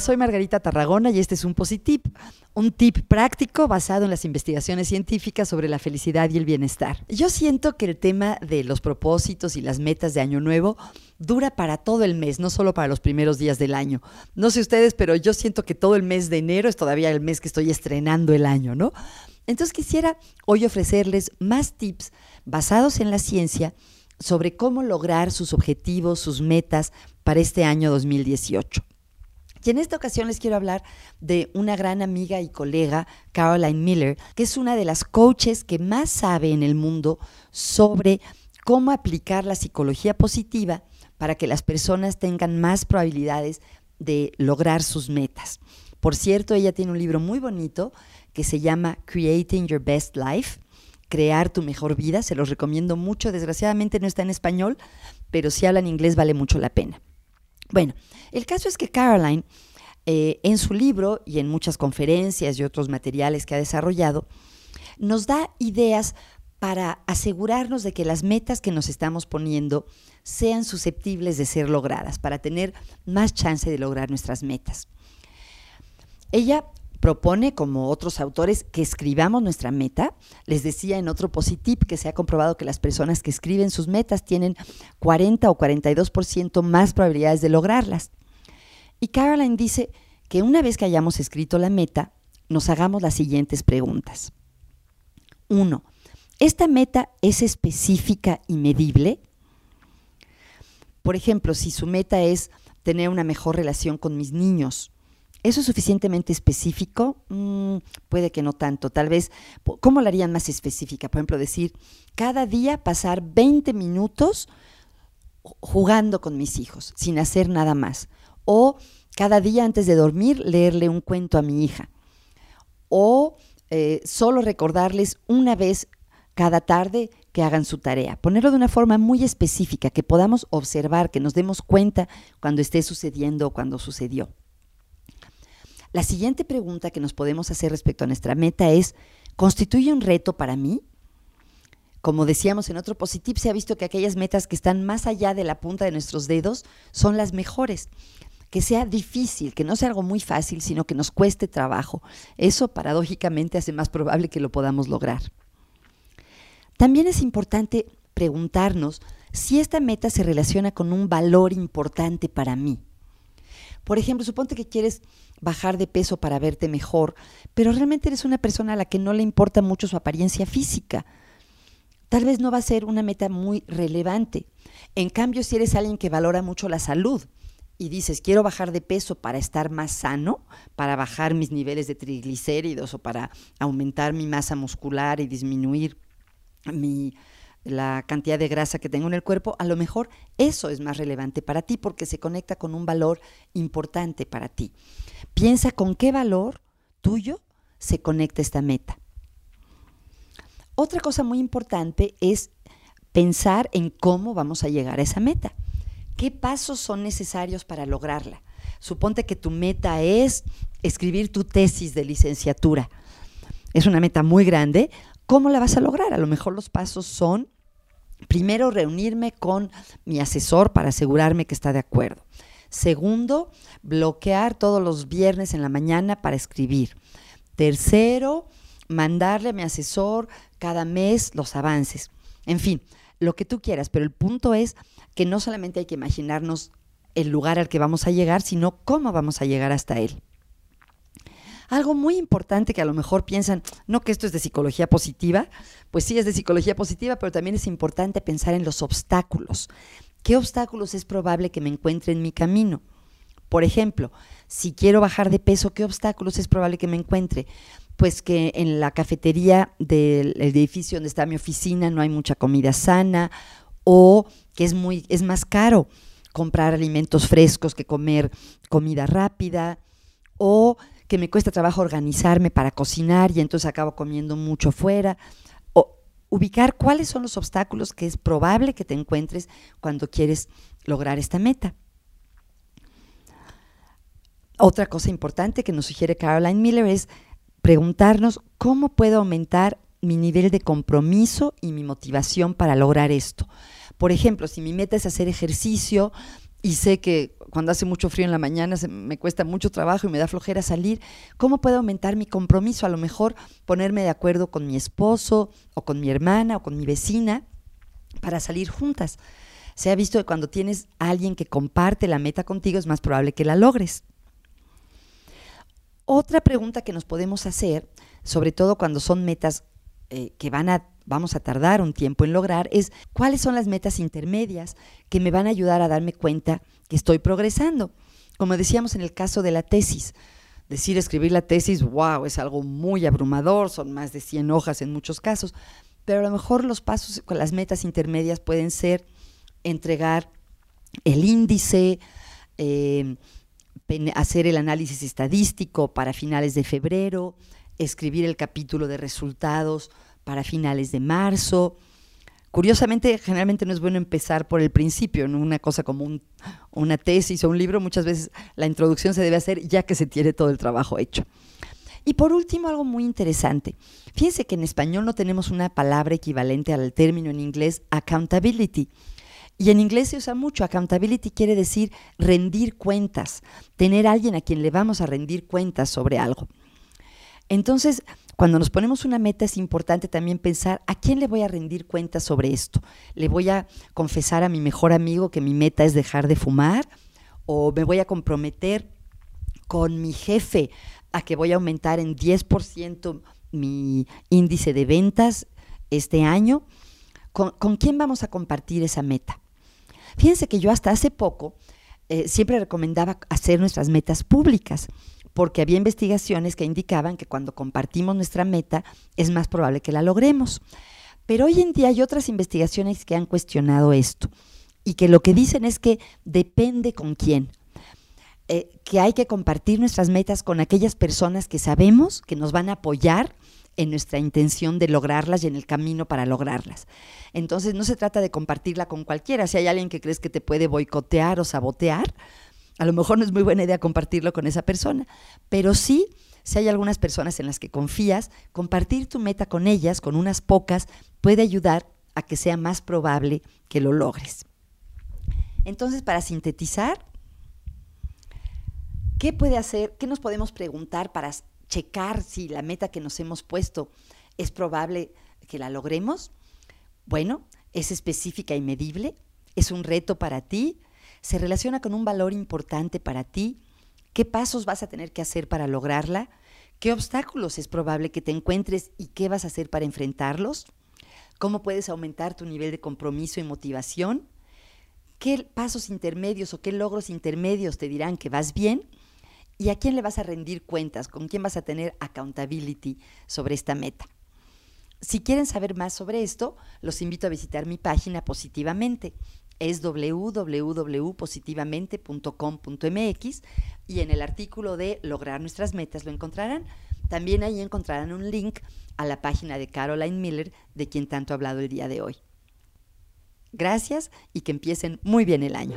Soy Margarita Tarragona y este es un Positip, un tip práctico basado en las investigaciones científicas sobre la felicidad y el bienestar. Yo siento que el tema de los propósitos y las metas de Año Nuevo dura para todo el mes, no solo para los primeros días del año. No sé ustedes, pero yo siento que todo el mes de enero es todavía el mes que estoy estrenando el año, ¿no? Entonces quisiera hoy ofrecerles más tips basados en la ciencia sobre cómo lograr sus objetivos, sus metas para este año 2018. Y en esta ocasión les quiero hablar de una gran amiga y colega, Caroline Miller, que es una de las coaches que más sabe en el mundo sobre cómo aplicar la psicología positiva para que las personas tengan más probabilidades de lograr sus metas. Por cierto, ella tiene un libro muy bonito que se llama Creating Your Best Life, Crear tu mejor vida. Se los recomiendo mucho. Desgraciadamente no está en español, pero si hablan inglés vale mucho la pena. Bueno, el caso es que Caroline, eh, en su libro y en muchas conferencias y otros materiales que ha desarrollado, nos da ideas para asegurarnos de que las metas que nos estamos poniendo sean susceptibles de ser logradas, para tener más chance de lograr nuestras metas. Ella propone, como otros autores, que escribamos nuestra meta. Les decía en otro positip que se ha comprobado que las personas que escriben sus metas tienen 40 o 42% más probabilidades de lograrlas. Y Caroline dice que una vez que hayamos escrito la meta, nos hagamos las siguientes preguntas. Uno, ¿esta meta es específica y medible? Por ejemplo, si su meta es tener una mejor relación con mis niños, ¿Eso es suficientemente específico? Mm, puede que no tanto. Tal vez, ¿cómo la harían más específica? Por ejemplo, decir, cada día pasar 20 minutos jugando con mis hijos, sin hacer nada más. O cada día antes de dormir, leerle un cuento a mi hija. O eh, solo recordarles una vez cada tarde que hagan su tarea. Ponerlo de una forma muy específica, que podamos observar, que nos demos cuenta cuando esté sucediendo o cuando sucedió. La siguiente pregunta que nos podemos hacer respecto a nuestra meta es, ¿constituye un reto para mí? Como decíamos en otro positivo, se ha visto que aquellas metas que están más allá de la punta de nuestros dedos son las mejores. Que sea difícil, que no sea algo muy fácil, sino que nos cueste trabajo. Eso paradójicamente hace más probable que lo podamos lograr. También es importante preguntarnos si esta meta se relaciona con un valor importante para mí. Por ejemplo, suponte que quieres bajar de peso para verte mejor, pero realmente eres una persona a la que no le importa mucho su apariencia física. Tal vez no va a ser una meta muy relevante. En cambio, si eres alguien que valora mucho la salud y dices, quiero bajar de peso para estar más sano, para bajar mis niveles de triglicéridos o para aumentar mi masa muscular y disminuir mi, la cantidad de grasa que tengo en el cuerpo, a lo mejor eso es más relevante para ti porque se conecta con un valor importante para ti. Piensa con qué valor tuyo se conecta esta meta. Otra cosa muy importante es pensar en cómo vamos a llegar a esa meta. ¿Qué pasos son necesarios para lograrla? Suponte que tu meta es escribir tu tesis de licenciatura. Es una meta muy grande. ¿Cómo la vas a lograr? A lo mejor los pasos son, primero, reunirme con mi asesor para asegurarme que está de acuerdo. Segundo, bloquear todos los viernes en la mañana para escribir. Tercero, mandarle a mi asesor cada mes los avances. En fin, lo que tú quieras, pero el punto es que no solamente hay que imaginarnos el lugar al que vamos a llegar, sino cómo vamos a llegar hasta él. Algo muy importante que a lo mejor piensan, no que esto es de psicología positiva, pues sí es de psicología positiva, pero también es importante pensar en los obstáculos. ¿Qué obstáculos es probable que me encuentre en mi camino? Por ejemplo, si quiero bajar de peso, ¿qué obstáculos es probable que me encuentre? Pues que en la cafetería del edificio donde está mi oficina no hay mucha comida sana o que es muy es más caro comprar alimentos frescos que comer comida rápida o que me cuesta trabajo organizarme para cocinar y entonces acabo comiendo mucho fuera. O ubicar cuáles son los obstáculos que es probable que te encuentres cuando quieres lograr esta meta. Otra cosa importante que nos sugiere Caroline Miller es preguntarnos cómo puedo aumentar mi nivel de compromiso y mi motivación para lograr esto. Por ejemplo, si mi meta es hacer ejercicio, y sé que cuando hace mucho frío en la mañana me cuesta mucho trabajo y me da flojera salir, ¿cómo puedo aumentar mi compromiso? A lo mejor ponerme de acuerdo con mi esposo o con mi hermana o con mi vecina para salir juntas. Se ha visto que cuando tienes a alguien que comparte la meta contigo es más probable que la logres. Otra pregunta que nos podemos hacer, sobre todo cuando son metas eh, que van a, vamos a tardar un tiempo en lograr, es cuáles son las metas intermedias que me van a ayudar a darme cuenta que estoy progresando. Como decíamos en el caso de la tesis, decir escribir la tesis, wow, es algo muy abrumador, son más de 100 hojas en muchos casos, pero a lo mejor los pasos las metas intermedias pueden ser entregar el índice, eh, hacer el análisis estadístico para finales de febrero, escribir el capítulo de resultados para finales de marzo. Curiosamente, generalmente no es bueno empezar por el principio, en una cosa como una tesis o un libro, muchas veces la introducción se debe hacer ya que se tiene todo el trabajo hecho. Y por último, algo muy interesante. Fíjense que en español no tenemos una palabra equivalente al término en inglés accountability. Y en inglés se usa mucho. Accountability quiere decir rendir cuentas, tener a alguien a quien le vamos a rendir cuentas sobre algo. Entonces, cuando nos ponemos una meta es importante también pensar a quién le voy a rendir cuentas sobre esto. ¿Le voy a confesar a mi mejor amigo que mi meta es dejar de fumar? ¿O me voy a comprometer con mi jefe a que voy a aumentar en 10% mi índice de ventas este año? ¿Con, quién vamos a compartir esa meta? Fíjense que yo hasta hace poco eh, siempre recomendaba hacer nuestras metas públicas, porque había investigaciones que indicaban que cuando compartimos nuestra meta es más probable que la logremos. Pero hoy en día hay otras investigaciones que han cuestionado esto y que lo que dicen es que depende con quién. Eh, que hay que compartir nuestras metas con aquellas personas que sabemos que nos van a apoyar en nuestra intención de lograrlas y en el camino para lograrlas. Entonces no se trata de compartirla con cualquiera. Si hay alguien que crees que te puede boicotear o sabotear, a lo mejor no es muy buena idea compartirlo con esa persona, pero sí, si hay algunas personas en las que confías, compartir tu meta con ellas, con unas pocas, puede ayudar a que sea más probable que lo logres. Entonces, para sintetizar, ¿qué puede hacer? ¿Qué nos podemos preguntar para checar si la meta que nos hemos puesto es probable que la logremos? Bueno, es específica y medible, es un reto para ti, se relaciona con un valor importante para ti, qué pasos vas a tener que hacer para lograrla, qué obstáculos es probable que te encuentres y qué vas a hacer para enfrentarlos, cómo puedes aumentar tu nivel de compromiso y motivación, qué pasos intermedios o qué logros intermedios te dirán que vas bien ¿Y a quién le vas a rendir cuentas? ¿Con quién vas a tener accountability sobre esta meta? Si quieren saber más sobre esto, los invito a visitar mi página positivamente. Es www.positivamente.com.mx y en el artículo de Lograr nuestras metas lo encontrarán. También ahí encontrarán un link a la página de Caroline Miller, de quien tanto he hablado el día de hoy. Gracias y que empiecen muy bien el año.